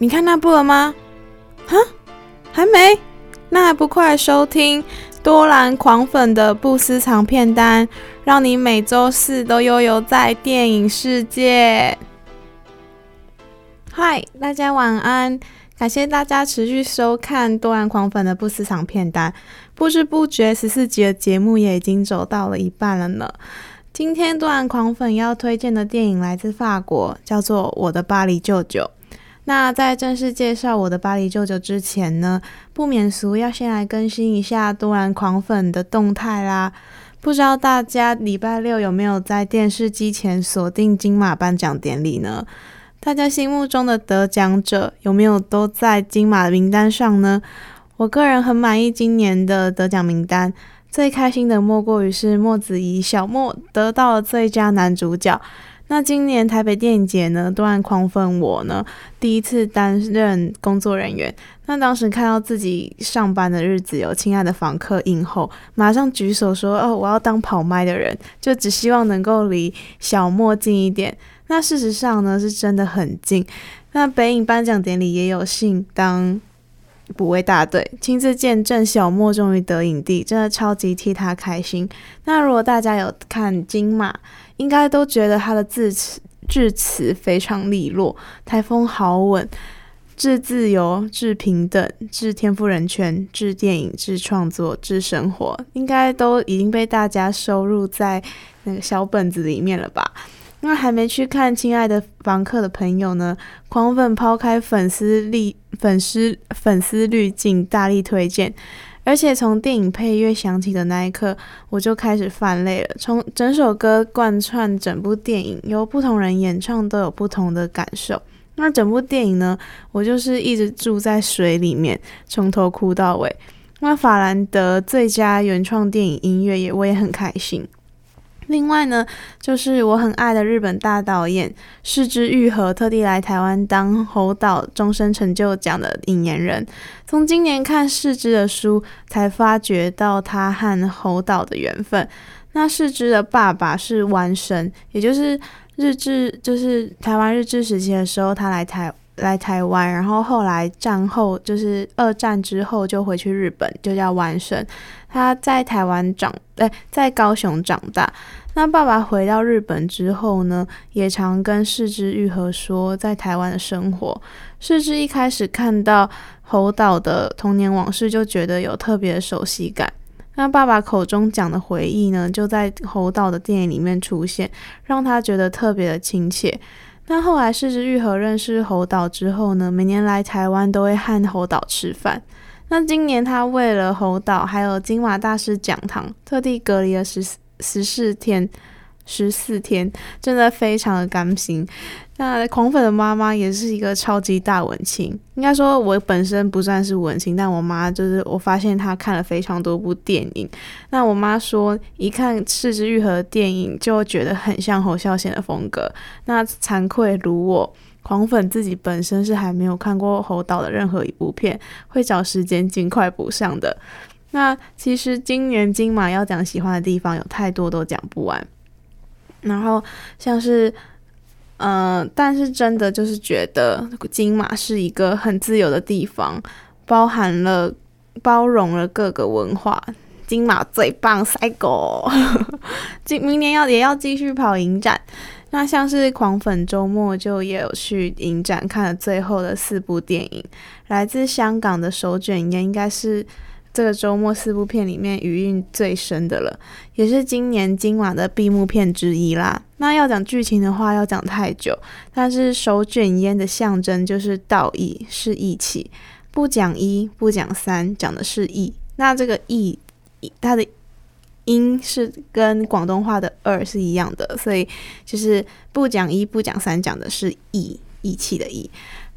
你看那部了吗？哈，还没？那还不快收听多兰狂粉的不私藏片单，让你每周四都悠游在电影世界。嗨，大家晚安！感谢大家持续收看多兰狂粉的不私藏片单。不知不觉，十四集的节目也已经走到了一半了呢。今天多兰狂粉要推荐的电影来自法国，叫做《我的巴黎舅舅》。那在正式介绍《我的巴黎舅舅》之前呢，不免俗要先来更新一下多兰狂粉的动态啦。不知道大家礼拜六有没有在电视机前锁定金马颁奖典礼呢？大家心目中的得奖者有没有都在金马的名单上呢？我个人很满意今年的得奖名单。最开心的莫过于是莫子仪小莫得到了最佳男主角。那今年台北电影节呢，多兰狂分我呢第一次担任工作人员。那当时看到自己上班的日子有《亲爱的房客》映后，马上举手说：“哦，我要当跑麦的人，就只希望能够离小莫近一点。”那事实上呢，是真的很近。那北影颁奖典礼也有幸当。补位大队亲自见证小莫终于得影帝，真的超级替他开心。那如果大家有看金马，应该都觉得他的字词致词非常利落，台风好稳，致自由、致平等、致天赋人权、致电影、致创作、致生活，应该都已经被大家收入在那个小本子里面了吧？那还没去看《亲爱的房客》的朋友呢，狂粉抛开粉丝滤粉丝粉丝滤镜，大力推荐。而且从电影配乐响起的那一刻，我就开始泛泪了。从整首歌贯穿整部电影，由不同人演唱都有不同的感受。那整部电影呢，我就是一直住在水里面，从头哭到尾。那法兰德最佳原创电影音乐也我也很开心。另外呢，就是我很爱的日本大导演是枝裕和，特地来台湾当侯导终身成就奖的引言人。从今年看是枝的书，才发觉到他和侯导的缘分。那是枝的爸爸是丸神，也就是日治，就是台湾日治时期的时候，他来台来台湾，然后后来战后就是二战之后就回去日本，就叫完胜。他在台湾长，哎，在高雄长大。那爸爸回到日本之后呢，也常跟是枝裕和说在台湾的生活。是枝一开始看到侯导的童年往事，就觉得有特别的熟悉感。那爸爸口中讲的回忆呢，就在侯导的电影里面出现，让他觉得特别的亲切。那后来世之愈合认识侯导之后呢，每年来台湾都会和侯导吃饭。那今年他为了侯导，还有金马大师讲堂，特地隔离了十。十四天，十四天，真的非常的甘心。那狂粉的妈妈也是一个超级大文青，应该说我本身不算是文青，但我妈就是我发现她看了非常多部电影。那我妈说，一看赤之愈合的电影，就觉得很像侯孝贤的风格。那惭愧如我，狂粉自己本身是还没有看过侯导的任何一部片，会找时间尽快补上的。那其实今年金马要讲喜欢的地方有太多都讲不完，然后像是，嗯、呃，但是真的就是觉得金马是一个很自由的地方，包含了包容了各个文化。金马最棒，赛狗！今明年要也要继续跑影展，那像是狂粉周末就也有去影展看了最后的四部电影，来自香港的手卷烟应该是。这个周末四部片里面余韵最深的了，也是今年今晚的闭幕片之一啦。那要讲剧情的话，要讲太久。但是手卷烟的象征就是道义，是义气。不讲一，不讲三，讲的是义。那这个义，它的音是跟广东话的二是一样的，所以就是不讲一，不讲三，讲的是义，义气的义。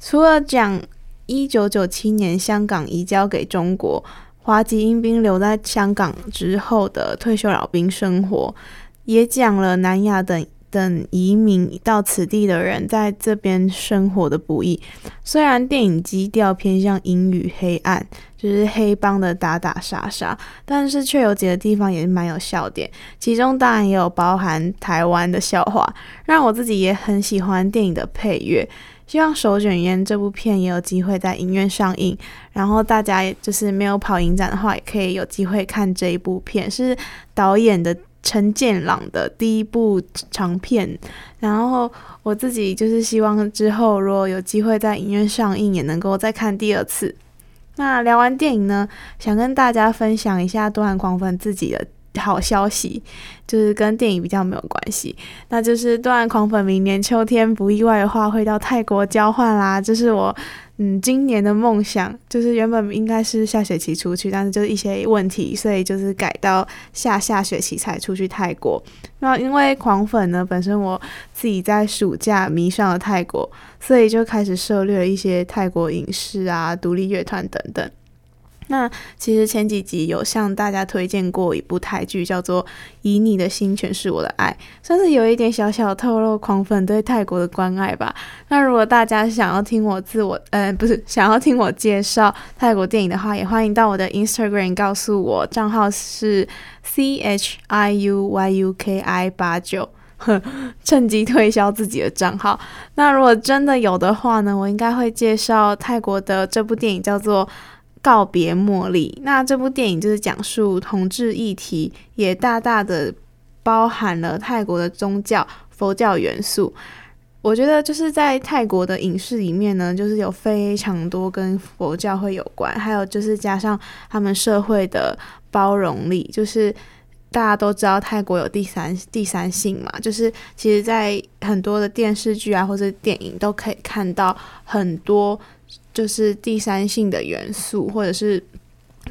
除了讲一九九七年香港移交给中国。华籍英兵留在香港之后的退休老兵生活，也讲了南亚等等移民到此地的人在这边生活的不易。虽然电影基调偏向阴郁黑暗，就是黑帮的打打杀杀，但是却有几个地方也是蛮有笑点。其中当然也有包含台湾的笑话，让我自己也很喜欢电影的配乐。希望《手卷烟》这部片也有机会在影院上映，然后大家就是没有跑影展的话，也可以有机会看这一部片，是导演的陈建朗的第一部长片。然后我自己就是希望之后如果有机会在影院上映，也能够再看第二次。那聊完电影呢，想跟大家分享一下多兰狂粉自己的。好消息，就是跟电影比较没有关系，那就是段狂粉明年秋天不意外的话会到泰国交换啦，这是我嗯今年的梦想，就是原本应该是下学期出去，但是就是一些问题，所以就是改到下下学期才出去泰国。那因为狂粉呢，本身我自己在暑假迷上了泰国，所以就开始涉猎了一些泰国影视啊、独立乐团等等。那其实前几集有向大家推荐过一部台剧，叫做《以你的心诠释我的爱》，算是有一点小小透露狂粉对泰国的关爱吧。那如果大家想要听我自我，呃，不是想要听我介绍泰国电影的话，也欢迎到我的 Instagram 告诉我，账号是 C H I U Y U K I 八九，哼，趁机推销自己的账号。那如果真的有的话呢，我应该会介绍泰国的这部电影，叫做。告别茉莉，那这部电影就是讲述同志议题，也大大的包含了泰国的宗教佛教元素。我觉得就是在泰国的影视里面呢，就是有非常多跟佛教会有关，还有就是加上他们社会的包容力，就是大家都知道泰国有第三第三性嘛，就是其实在很多的电视剧啊或者电影都可以看到很多。就是第三性的元素，或者是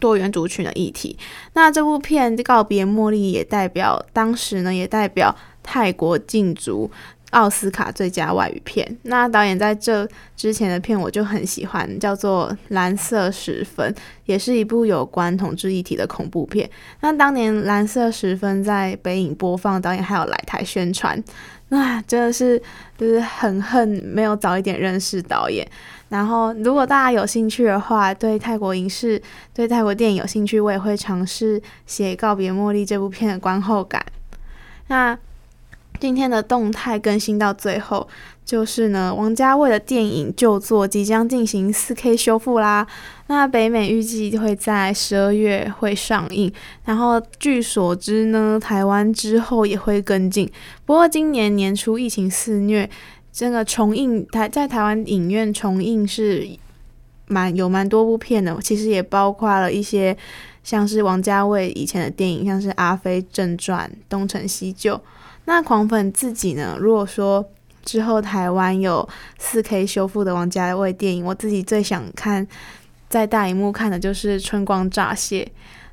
多元族群的议题。那这部片《告别茉莉》也代表当时呢，也代表泰国竞逐奥斯卡最佳外语片。那导演在这之前的片我就很喜欢，叫做《蓝色十分》，也是一部有关同志议题的恐怖片。那当年《蓝色十分》在北影播放，导演还有来台宣传。那真的是就是很恨没有早一点认识导演。然后，如果大家有兴趣的话，对泰国影视、对泰国电影有兴趣，我也会尝试写《告别茉莉》这部片的观后感。那今天的动态更新到最后，就是呢，王家卫的电影旧作即将进行 4K 修复啦。那北美预计会在十二月会上映，然后据所知呢，台湾之后也会跟进。不过今年年初疫情肆虐。这个重映台在台湾影院重映是蛮有蛮多部片的，其实也包括了一些像是王家卫以前的电影，像是《阿飞正传》《东成西就》。那狂粉自己呢？如果说之后台湾有 4K 修复的王家卫电影，我自己最想看在大荧幕看的就是《春光乍泄》。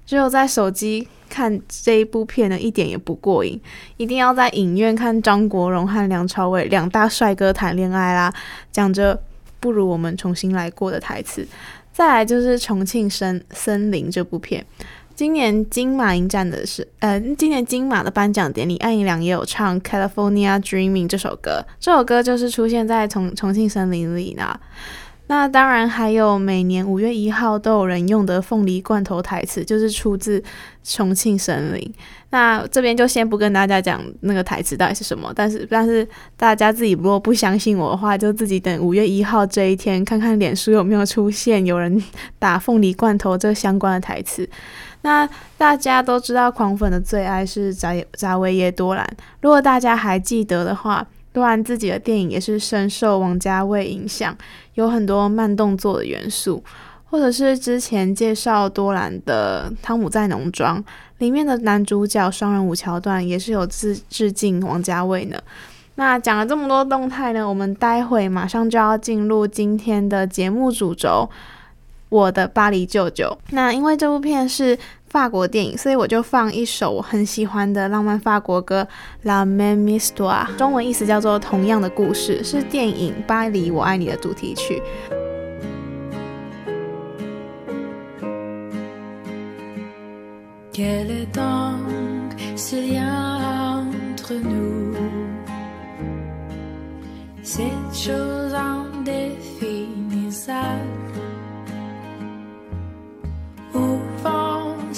只有在手机看这一部片呢，一点也不过瘾，一定要在影院看张国荣和梁朝伟两大帅哥谈恋爱啦，讲着不如我们重新来过的台词。再来就是《重庆森森林》这部片，今年金马影展的是，呃，今年金马的颁奖典礼，艾怡良也有唱《California Dreaming》这首歌，这首歌就是出现在重重庆森林里呢。那当然，还有每年五月一号都有人用的凤梨罐头台词，就是出自《重庆森林》。那这边就先不跟大家讲那个台词到底是什么，但是但是大家自己如果不相信我的话，就自己等五月一号这一天，看看脸书有没有出现有人打凤梨罐头这个相关的台词。那大家都知道，狂粉的最爱是扎扎维耶多兰。如果大家还记得的话，多兰自己的电影也是深受王家卫影响，有很多慢动作的元素，或者是之前介绍多兰的《汤姆在农庄》里面的男主角双人舞桥段，也是有致致敬王家卫呢。那讲了这么多动态呢，我们待会马上就要进入今天的节目主轴，我的巴黎舅舅。那因为这部片是法国电影，所以我就放一首我很喜欢的浪漫法国歌《La Même Histoire》，中文意思叫做《同样的故事》，是电影《巴黎我爱你》的主题曲。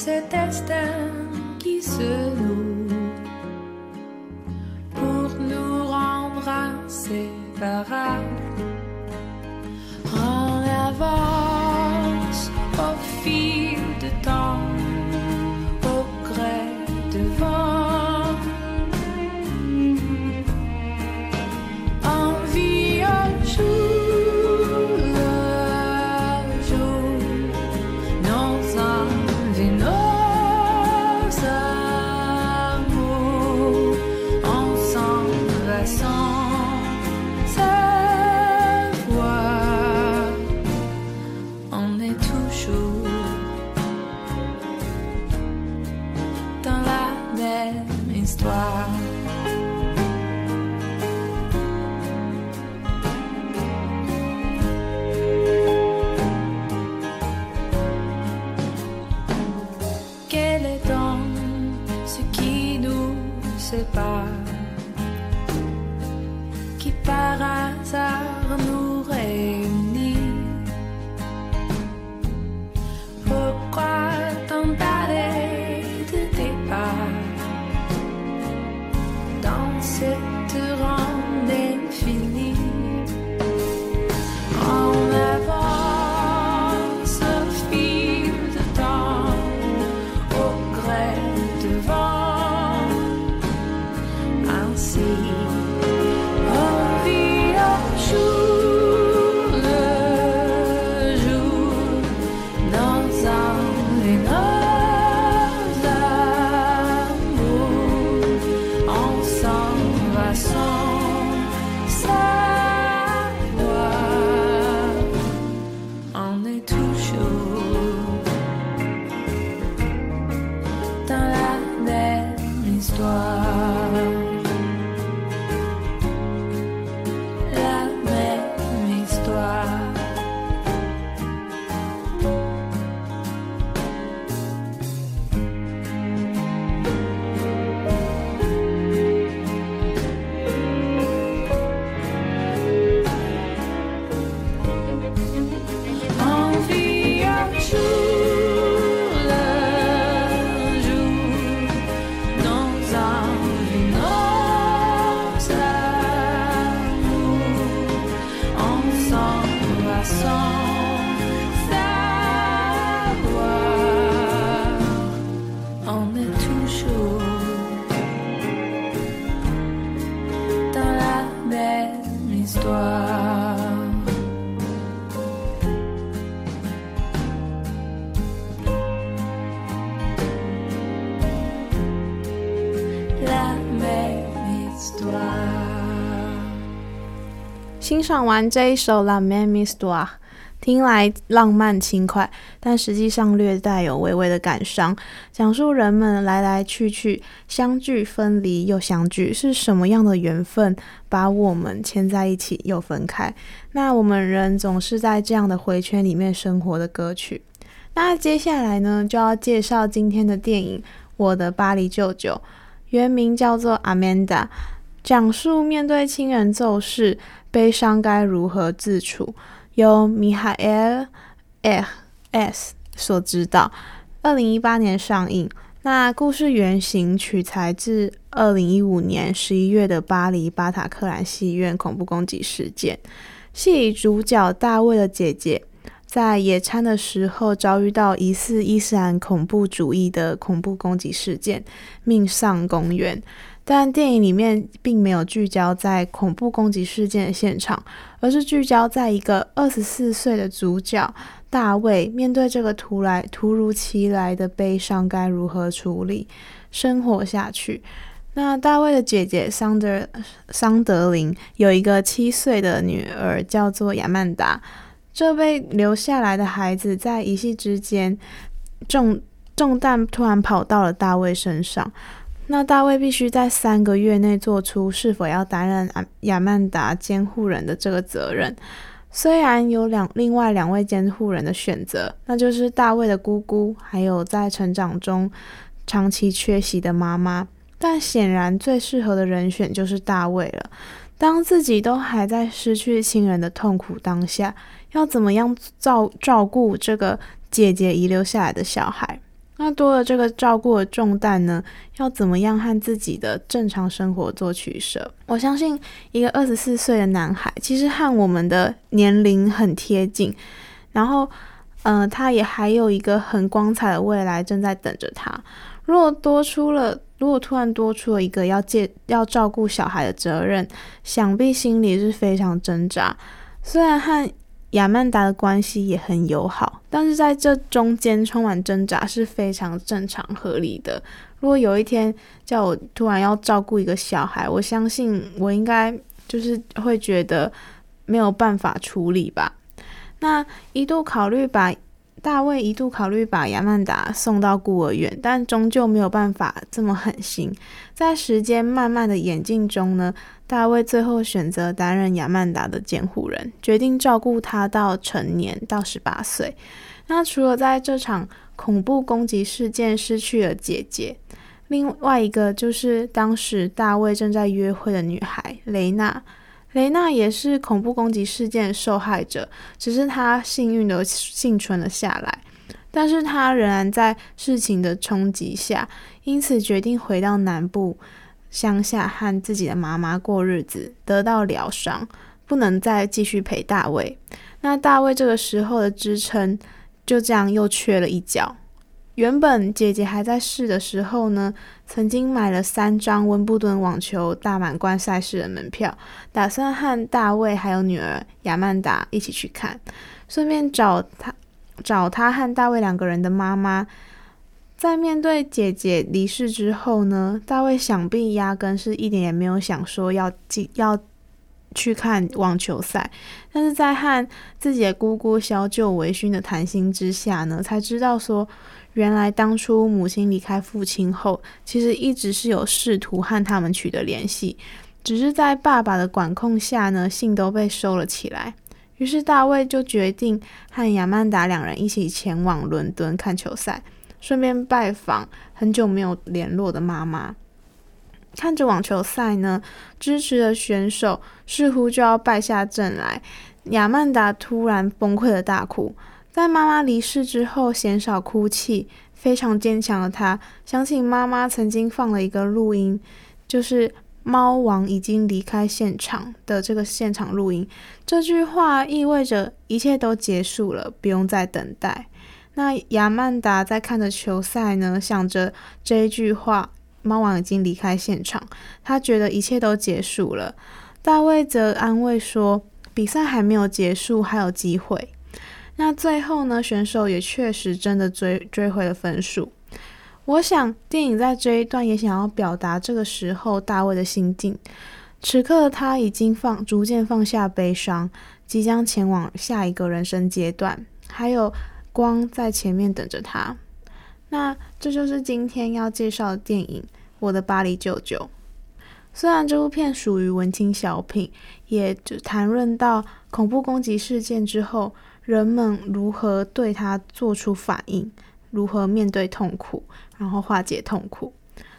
cet destin qui se noue pour nous rendre inséparables en avant. 欣赏完这一首《La Même Histoire》，听来浪漫轻快，但实际上略带有微微的感伤。讲述人们来来去去，相聚分离又相聚，是什么样的缘分把我们牵在一起又分开？那我们人总是在这样的回圈里面生活的歌曲。那接下来呢，就要介绍今天的电影《我的巴黎舅舅》，原名叫做《Amanda》，讲述面对亲人骤逝。悲伤该如何自处？由米哈埃尔 ·S 所指导，二零一八年上映。那故事原型取材自二零一五年十一月的巴黎巴塔克兰戏院恐怖攻击事件。戏里主角大卫的姐姐在野餐的时候遭遇到疑似伊斯兰恐怖主义的恐怖攻击事件，命丧公园。但电影里面并没有聚焦在恐怖攻击事件的现场，而是聚焦在一个二十四岁的主角大卫面对这个突来突如其来的悲伤该如何处理，生活下去。那大卫的姐姐桑德桑德林有一个七岁的女儿叫做亚曼达，这被留下来的孩子在一夕之间重重担突然跑到了大卫身上。那大卫必须在三个月内做出是否要担任亚曼达监护人的这个责任。虽然有两另外两位监护人的选择，那就是大卫的姑姑，还有在成长中长期缺席的妈妈，但显然最适合的人选就是大卫了。当自己都还在失去亲人的痛苦当下，要怎么样照照顾这个姐姐遗留下来的小孩？那多了这个照顾的重担呢，要怎么样和自己的正常生活做取舍？我相信一个二十四岁的男孩，其实和我们的年龄很贴近，然后，呃，他也还有一个很光彩的未来正在等着他。如果多出了，如果突然多出了一个要借要照顾小孩的责任，想必心里是非常挣扎。虽然和亚曼达的关系也很友好，但是在这中间充满挣扎是非常正常合理的。如果有一天叫我突然要照顾一个小孩，我相信我应该就是会觉得没有办法处理吧。那一度考虑把。大卫一度考虑把亚曼达送到孤儿院，但终究没有办法这么狠心。在时间慢慢的演进中呢，大卫最后选择担任亚曼达的监护人，决定照顾他到成年，到十八岁。那除了在这场恐怖攻击事件失去了姐姐，另外一个就是当时大卫正在约会的女孩雷娜。雷娜也是恐怖攻击事件的受害者，只是她幸运的幸存了下来。但是她仍然在事情的冲击下，因此决定回到南部乡下和自己的妈妈过日子，得到疗伤，不能再继续陪大卫。那大卫这个时候的支撑就这样又缺了一角。原本姐姐还在世的时候呢，曾经买了三张温布顿网球大满贯赛事的门票，打算和大卫还有女儿亚曼达一起去看，顺便找他找他和大卫两个人的妈妈。在面对姐姐离世之后呢，大卫想必压根是一点也没有想说要进要去看网球赛，但是在和自己的姑姑小酒微醺的谈心之下呢，才知道说。原来当初母亲离开父亲后，其实一直是有试图和他们取得联系，只是在爸爸的管控下呢，信都被收了起来。于是大卫就决定和亚曼达两人一起前往伦敦看球赛，顺便拜访很久没有联络的妈妈。看着网球赛呢，支持的选手似乎就要败下阵来，亚曼达突然崩溃的大哭。在妈妈离世之后，鲜少哭泣，非常坚强的她，想起妈妈曾经放了一个录音，就是猫王已经离开现场的这个现场录音，这句话意味着一切都结束了，不用再等待。那亚曼达在看着球赛呢，想着这一句话，猫王已经离开现场，他觉得一切都结束了。大卫则安慰说，比赛还没有结束，还有机会。那最后呢，选手也确实真的追追回了分数。我想电影在这一段也想要表达这个时候大卫的心境。此刻他已经放逐渐放下悲伤，即将前往下一个人生阶段，还有光在前面等着他。那这就是今天要介绍的电影《我的巴黎舅舅》。虽然这部片属于文青小品，也就谈论到恐怖攻击事件之后。人们如何对他做出反应，如何面对痛苦，然后化解痛苦。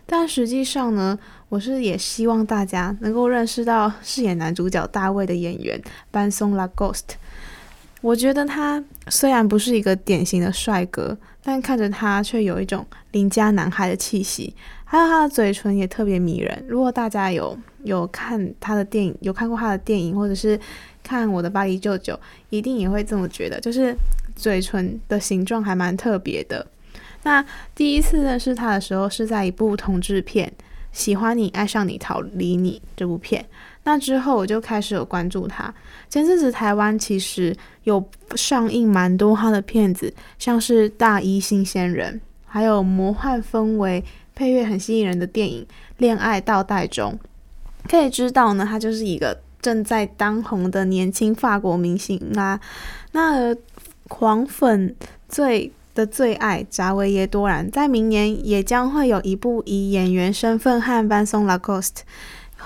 但实际上呢，我是也希望大家能够认识到饰演男主角大卫的演员班松拉 Ghost。我觉得他虽然不是一个典型的帅哥，但看着他却有一种邻家男孩的气息，还有他的嘴唇也特别迷人。如果大家有有看他的电影，有看过他的电影，或者是。看我的巴黎舅舅，一定也会这么觉得，就是嘴唇的形状还蛮特别的。那第一次认识他的时候，是在一部同志片《喜欢你爱上你逃离你》这部片。那之后我就开始有关注他。前阵子台湾其实有上映蛮多他的片子，像是《大一新鲜人》，还有魔幻氛围、配乐很吸引人的电影《恋爱倒带中》。可以知道呢，他就是一个。正在当红的年轻法国明星啊，那狂粉最的最爱扎维耶多兰，在明年也将会有一部以演员身份和班松拉科斯特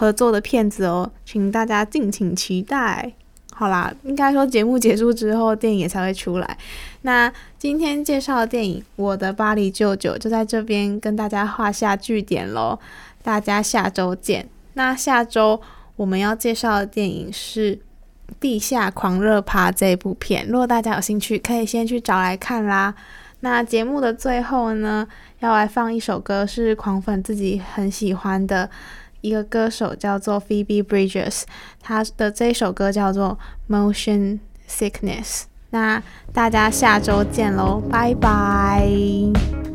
合作的片子哦，请大家敬请期待。好啦，应该说节目结束之后，电影才会出来。那今天介绍的电影《我的巴黎舅舅》就在这边跟大家画下句点喽，大家下周见。那下周。我们要介绍的电影是《地下狂热趴》这部片，如果大家有兴趣，可以先去找来看啦。那节目的最后呢，要来放一首歌，是狂粉自己很喜欢的一个歌手，叫做 Phoebe Bridges，他的这首歌叫做《Motion Sickness》。那大家下周见喽，拜拜。